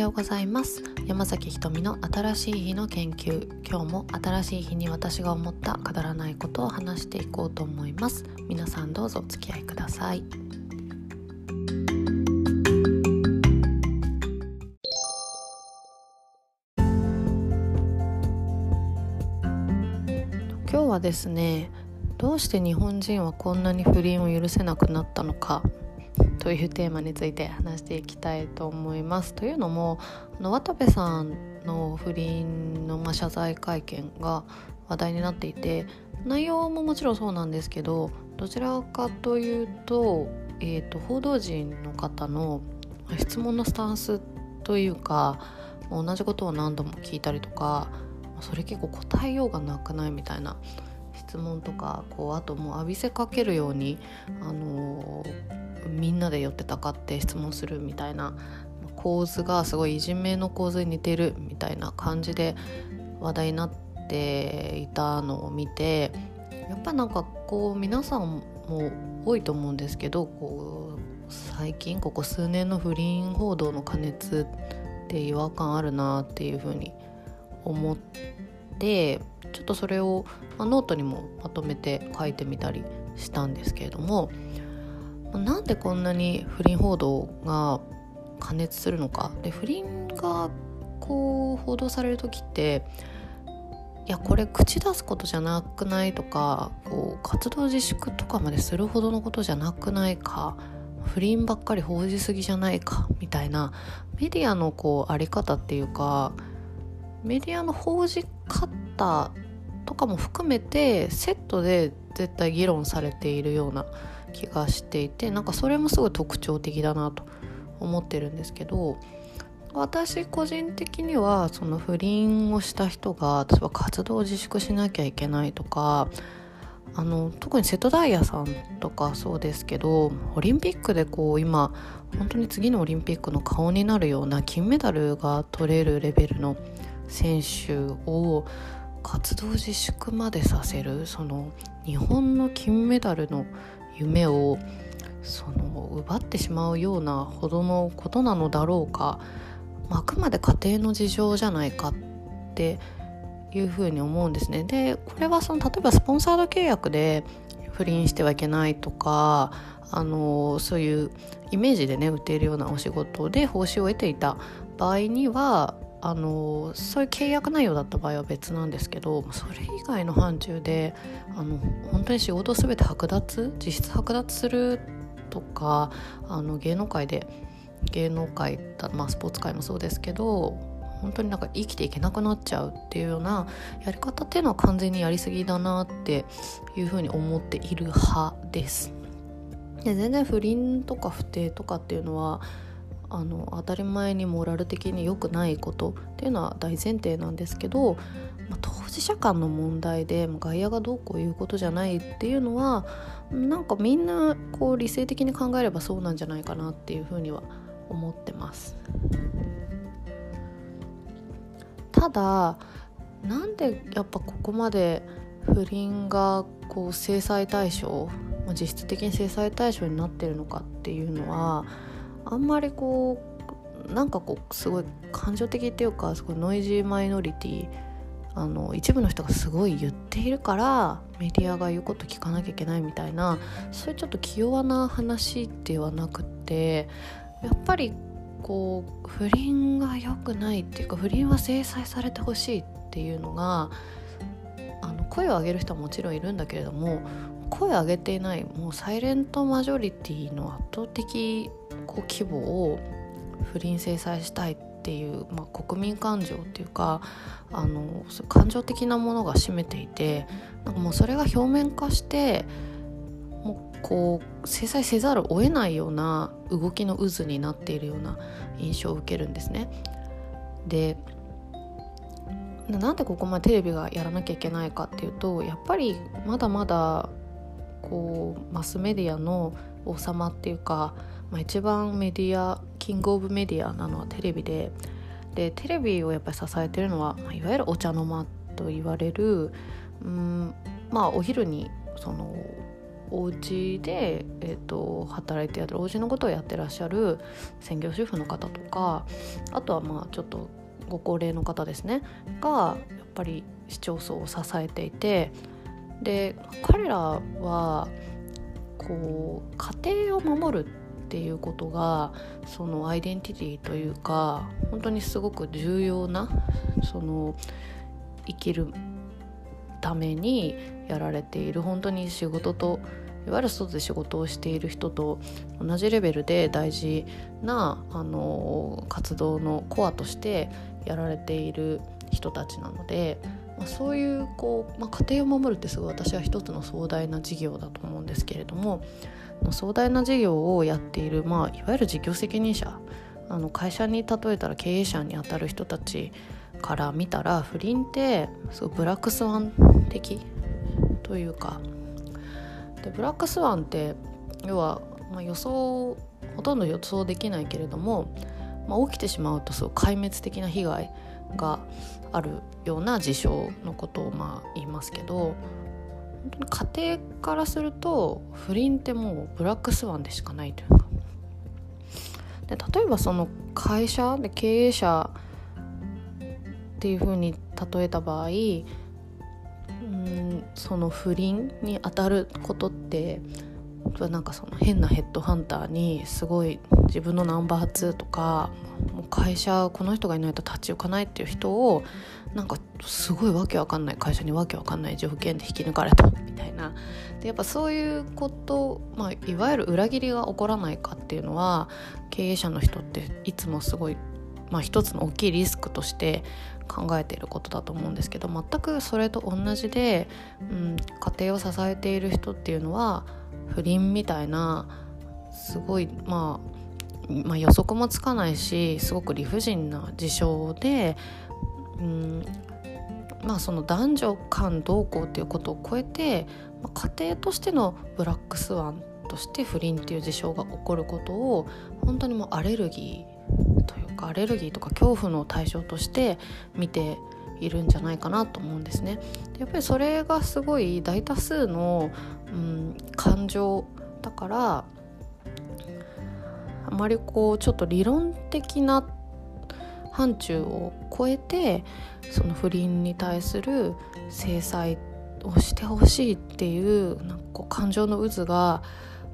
ようございます。山崎ひとみの新しい日の研究。今日も新しい日に私が思ったくだらないことを話していこうと思います。皆さんどうぞお付き合いください。今日はですねどうして日本人はこんなに不倫を許せなくなったのか。というテーマについて話していきたいと思います。というのもあの渡部さんの不倫の、ま、謝罪会見が話題になっていて内容ももちろんそうなんですけどどちらかというと,、えーと、報道陣の方の質問のスタンスというか同じことを何度も聞いたりとかそれ結構答えようがなくないみたいな質問とかこうあともう浴びせかけるように、あのみんなで寄ってたかって質問するみたいな構図がすごいいじめの構図に似てるみたいな感じで話題になっていたのを見てやっぱなんかこう皆さんも多いと思うんですけどこう最近ここ数年の不倫報道の過熱って違和感あるなっていうふうに思ってちょっとそれを、ま、ノートにもまとめて書いてみたりしたんですけれどもなんでこんなに不倫報道が過熱するのか。で不倫がこう報道される時っていやこれ口出すことじゃなくないとかこう活動自粛とかまでするほどのことじゃなくないか不倫ばっかり報じすぎじゃないかみたいなメディアのこうあり方っていうかメディアの報じ方とかも含めてセットで絶対議論されているような気がしていてなんかそれもすごい特徴的だなと思ってるんですけど私個人的にはその不倫をした人が例えば活動を自粛しなきゃいけないとかあの特に瀬戸大也さんとかそうですけどオリンピックでこう今本当に次のオリンピックの顔になるような金メダルが取れるレベルの選手を活動自粛までさせるその日本の金メダルの夢をその奪ってしまうようなほどのことなのだろうか、まあ、あくまで家庭の事情じゃないかっていうふうに思うんですね。でこれはその例えばスポンサード契約で不倫してはいけないとかあのそういうイメージでね売っているようなお仕事で報酬を得ていた場合にはあのそういう契約内容だった場合は別なんですけどそれ以外の範疇であの本当に仕事を全て剥奪実質剥奪するとかあの芸能界で芸能界だ、まあ、スポーツ界もそうですけど本当になんか生きていけなくなっちゃうっていうようなやり方っていうのは完全にやりすぎだなっていうふうに思っている派です。で全然不倫とか不貞とかっていうのはあの当たり前にモラル的に良くないことっていうのは大前提なんですけど、まあ、当事者間の問題で、外野がどうこういうことじゃないっていうのはなんかみんなこう理性的に考えればそうなんじゃないかなっていうふうには思ってます。ただなんでやっぱここまで不倫がこう制裁対象実質的に制裁対象になってるのかっていうのはあんまりこうなんかこうすごい感情的っていうかすごいノイジーマイノリティあの一部の人がすごい言っているからメディアが言うこと聞かなきゃいけないみたいなそういうちょっと気弱な話ではなくってやっぱりこう不倫が良くないっていうか不倫は制裁されてほしいっていうのがあの声を上げる人はもちろんいるんだけれども声を上げていないもうサイレントマジョリティの圧倒的こう規模を不倫制裁したいっていう、まあ、国民感情っていうかあの感情的なものが占めていてなんかもうそれが表面化してもうこう制裁せざるを得ないような動きの渦になっているような印象を受けるんですね。でなんでここまでテレビがやらなきゃいけないかっていうとやっぱりまだまだこうマスメディアの王様っていうかまあ、一番メディアキングオブメディアなのはテレビででテレビをやっぱり支えてるのはいわゆるお茶の間と言われるうんまあお昼にそのお家で、えーと、働いてやるお家のことをやってらっしゃる専業主婦の方とかあとはまあちょっとご高齢の方ですねがやっぱり市町村を支えていてで彼らはこう家庭を守るっていうことがそのアイデンティティというか本当にすごく重要なその生きるためにやられている本当に仕事といわゆる外で仕事をしている人と同じレベルで大事なあの活動のコアとしてやられている人たちなので、まあ、そういうこう、まあ、家庭を守るってすごい私は一つの壮大な事業だと思うんですけれども壮大な事業をやっている、まあ、いわゆる事業責任者あの会社に例えたら経営者にあたる人たちから見たら不倫ってすごいブラックスワン的というか。でブラックスワンって要は、まあ、予想ほとんど予想できないけれども、まあ、起きてしまうとすご壊滅的な被害があるような事象のことをまあ言いますけど家庭からすると不倫ってもうブラックスワンでしかないというか。で例えばその会社で経営者っていうふうに例えた場合うんその不倫に当たることってなんかその変なヘッドハンターにすごい自分のナンバー2とかもう会社この人がいないと立ち行かないっていう人をなんかすごいわけわかんない会社にわけわかんない条件で引き抜かれたみたいな。でやっぱそういうこと、まあ、いわゆる裏切りが起こらないかっていうのは経営者の人っていつもすごい、まあ、一つの大きいリスクとして考えていることだと思うんですけど全くそれと同じで、うん、家庭を支えている人っていうのは不倫みたいなすごい、まあ、まあ予測もつかないしすごく理不尽な事象で、うんまあ、その男女間同行っていうことを超えて、ま、家庭としてのブラックスワンとして不倫っていう事象が起こることを本当にもうアレルギーというかアレルギーとか恐怖の対象として見ているんじゃないかなと思うんですね。やっぱりそれがすごい大多数の、うん、感情だからあまりこうちょっと理論的な範疇を超えてその不倫に対する制裁をしてほしいっていうなんかこう感情の渦が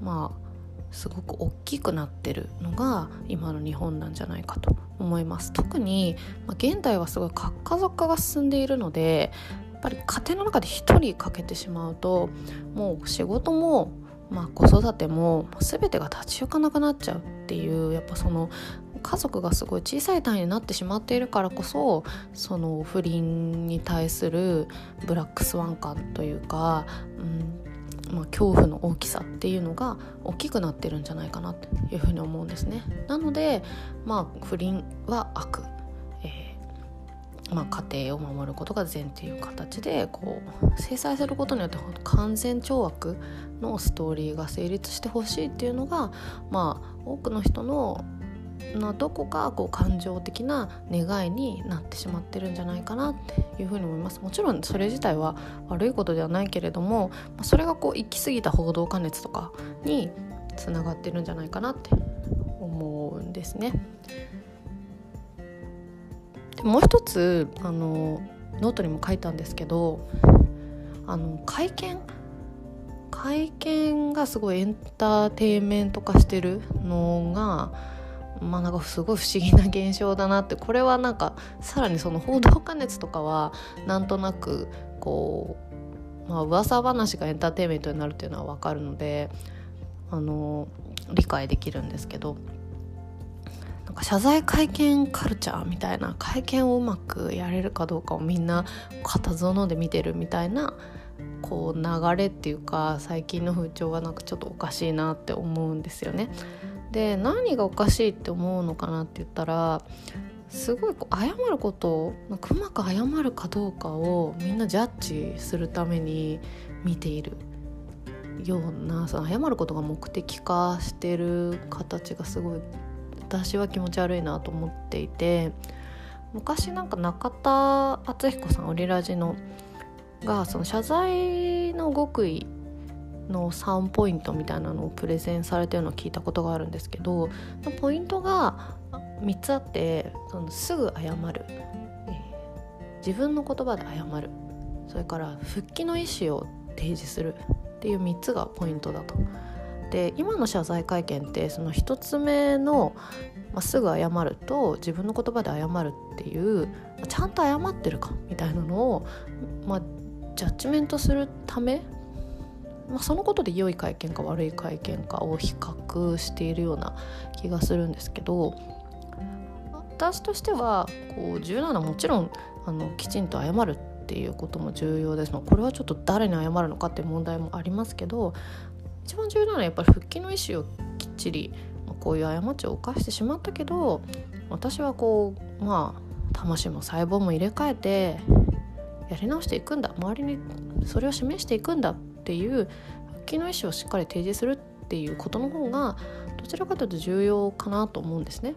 まあすごく大きくなってるのが今の日本なんじゃないかと思います。特に、現代はすごい核家族化が進んでいるのでやっぱり家庭の中で1人かけてしまうともう仕事も、まあ、子育ても全てが立ち行かなくなっちゃうっていうやっぱその家族がすごい小さい単位になってしまっているからこそその不倫に対するブラックスワン感というか、うんまあ、恐怖の大きさっていうのが大きくなってるんじゃないかなというふうに思うんですね。なので、まあ、不倫は悪、えーまあ、家庭を守ることが善っていう形でこう制裁することによって完全懲悪のストーリーが成立してほしいっていうのが、まあ、多くの人ののどこかこう感情的な願いになってしまってるんじゃないかなっていうふうに思いますもちろんそれ自体は悪いことではないけれどもそれがこう行き過ぎた報道加熱とかにつながってるんじゃないかなって思うんですね。でもう一つあのノートにも書いたんですけどあの会見？会見がすごいエンターテインメント化してるのがまあなんかすごい不思議な現象だなってこれはなんかさらにその報道加熱とかはなんとなくこう、まあ噂話がエンターテインメントになるっていうのは分かるのであの理解できるんですけどなんか謝罪会見カルチャーみたいな会見をうまくやれるかどうかをみんな固唾で見てるみたいなこう流れっていうか最近の風潮はなんかちょっとおかしいなって思うんですよね。で何がおかしいって思うのかなって言ったらすごいこう謝ることうまく謝るかどうかをみんなジャッジするために見ているようなその謝ることが目的化してる形がすごい私は気持ち悪いなと思っていて昔なんか中田敦彦さんオリラジのがその謝罪の極意の3ポイントみたいなのをプレゼンされてるのを聞いたことがあるんですけどポイントが3つあってそのすぐ謝る、自分の言葉で謝る。それから復帰の意思を提示する。っていう3つがポイントだと。で今の謝罪会見ってその1つ目の、まあ、すぐ謝ると自分の言葉で謝るっていうちゃんと謝ってるかみたいなのを、まあ、ジャッジメントするため、まあ、そのことで良い会見か悪い会見かを比較しているような気がするんですけど私としてはこう重要なのはもちろんあのきちんと謝るっていうことも重要です、まあ、これはちょっと誰に謝るのかっていう問題もありますけど一番重要なのはやっぱり復帰の意思をきっちり、こういう過ちを犯してしまったけど私はこうまあ魂も細胞も入れ替えてやり直していくんだ。周りにそれを示していくんだ。っていう復帰の意思をしっかり提示するっていうことの方がどちらかというと重要かなと思うんですね。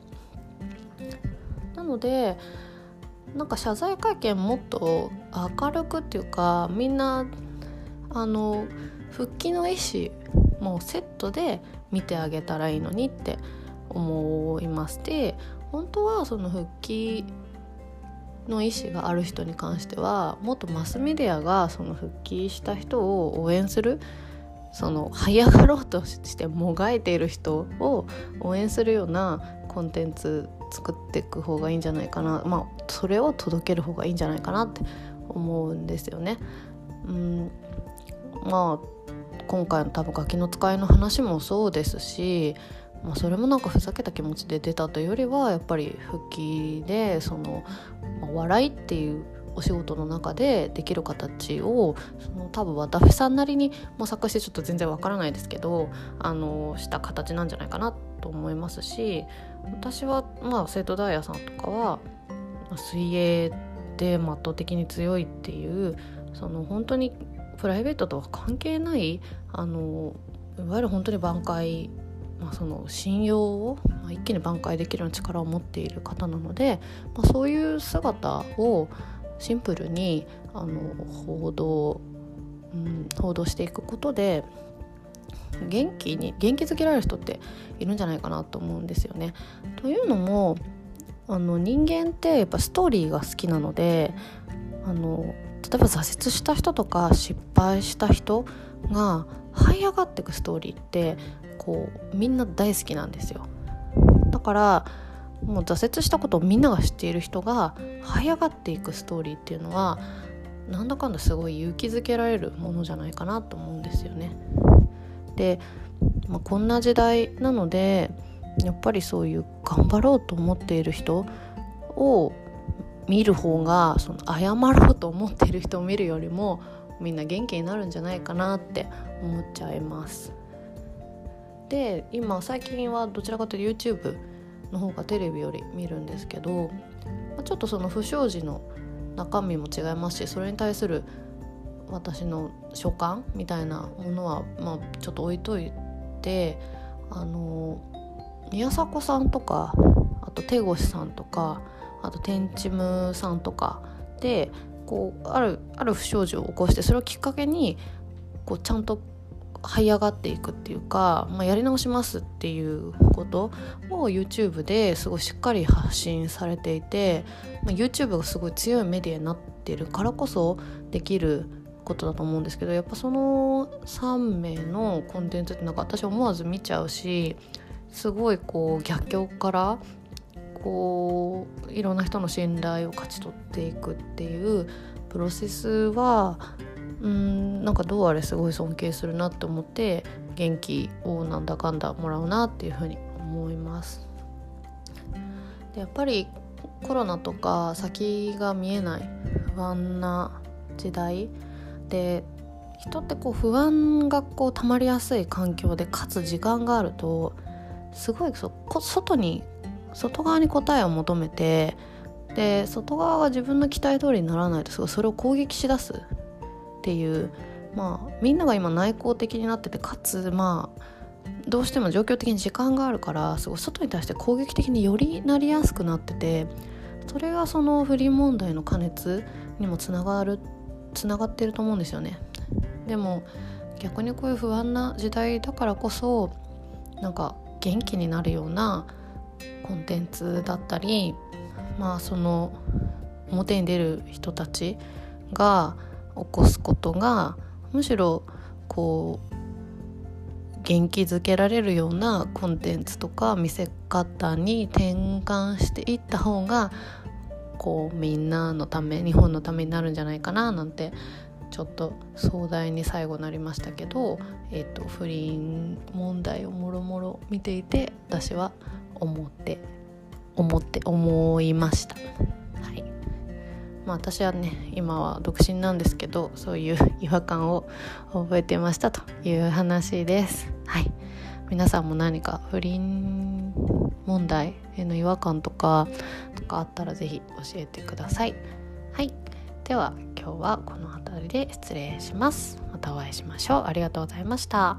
なのでなんか謝罪会見もっと明るくっていうかみんなあの復帰の意思もセットで見てあげたらいいのにって思いまして本当はその復帰の意思がある人に関してはもっとマスメディアがその復帰した人を応援するその這い上がろうとしてもがいている人を応援するようなコンテンツ作っていく方がいいんじゃないかなまあそれを届ける方がいいんじゃないかなって思うんですよね。うんまあ今回の多分ガキの使いの話もそうですしまあ、それもなんかふざけた気持ちで出たというよりはやっぱり復帰でその、まあ、笑いっていうお仕事の中でできる形をその多分渡辺さんなりに模索してちょっと全然わからないですけどあのした形なんじゃないかなと思いますし私はまあ生徒ダイヤさんとかは水泳で圧倒的に強いっていうその本当にプライベートとは関係ないあのいわゆる本当に挽回まあ、その信用をまあ一気に挽回できるような力を持っている方なので、まあ、そういう姿をシンプルにあの報道、うん、報道していくことで元気に元気づけられる人っているんじゃないかなと思うんですよね。というのもあの人間ってやっぱストーリーが好きなのであの例えば挫折した人とか失敗した人が這い上がっていくストーリーってこうみんな大好きなんですよだからもう挫折したことをみんなが知っている人が這い上がっていくストーリーっていうのはなんだかんだすごい勇気づけられるものじゃないかなと思うんですよね。で、まあ、こんな時代なのでやっぱりそういう頑張ろうと思っている人を見る方がその謝ろうと思っている人を見るよりもみんな元気になるんじゃないかなって思っちゃいます。で今最近はどちらかというと YouTube の方がテレビより見るんですけど、ま、ちょっとその不祥事の中身も違いますしそれに対する私の所感みたいなものは、まあ、ちょっと置いといてあの宮迫さんとかあと手越さんとかあと天チムさんとかでこうあるある不祥事を起こしてそれをきっかけにこうちゃんと這い上がっていくっていうか、まあ、やり直しますっていうことを YouTube ですごいしっかり発信されていて、まあ、YouTube がすごい強いメディアになってるからこそできることだと思うんですけどやっぱその3名のコンテンツってなんか私思わず見ちゃうしすごいこう逆境からこういろんな人の信頼を勝ち取っていくっていうプロセスはうんなんかどうあれすごい尊敬するなって思って元気をなんだかんだもらうなっていうふうに思います。でやっぱりコロナとか先が見えない不安な時代で人ってこう不安がこう溜まりやすい環境でかつ時間があるとすごいそ外に外側に答えを求めてで外側が自分の期待通りにならないとすごいそれを攻撃しだすっていうまあみんなが今内向的になっててかつまあどうしても状況的に時間があるからすごい外に対して攻撃的によりなりやすくなっててそれがその不倫問題の加熱にもつながるつながってると思うんですよね。でも逆にこういう不安な時代だからこそなんか元気になるようなコンテンツだったりまあその表に出る人たちが起こすことがむしろこう元気づけられるようなコンテンツとか見せ方に転換していった方がこうみんなのため日本のためになるんじゃないかななんてちょっと壮大に最後なりましたけど、えーと、不倫問題をもろもろ見ていて私は思って思って思いました。まあ、私はね今は独身なんですけどそういう違和感を覚えてましたという話です。はい。皆さんも何か不倫問題への違和感とかとかあったら是非教えてください。はい。では今日はこの辺りで失礼します。またお会いしましょう。ありがとうございました。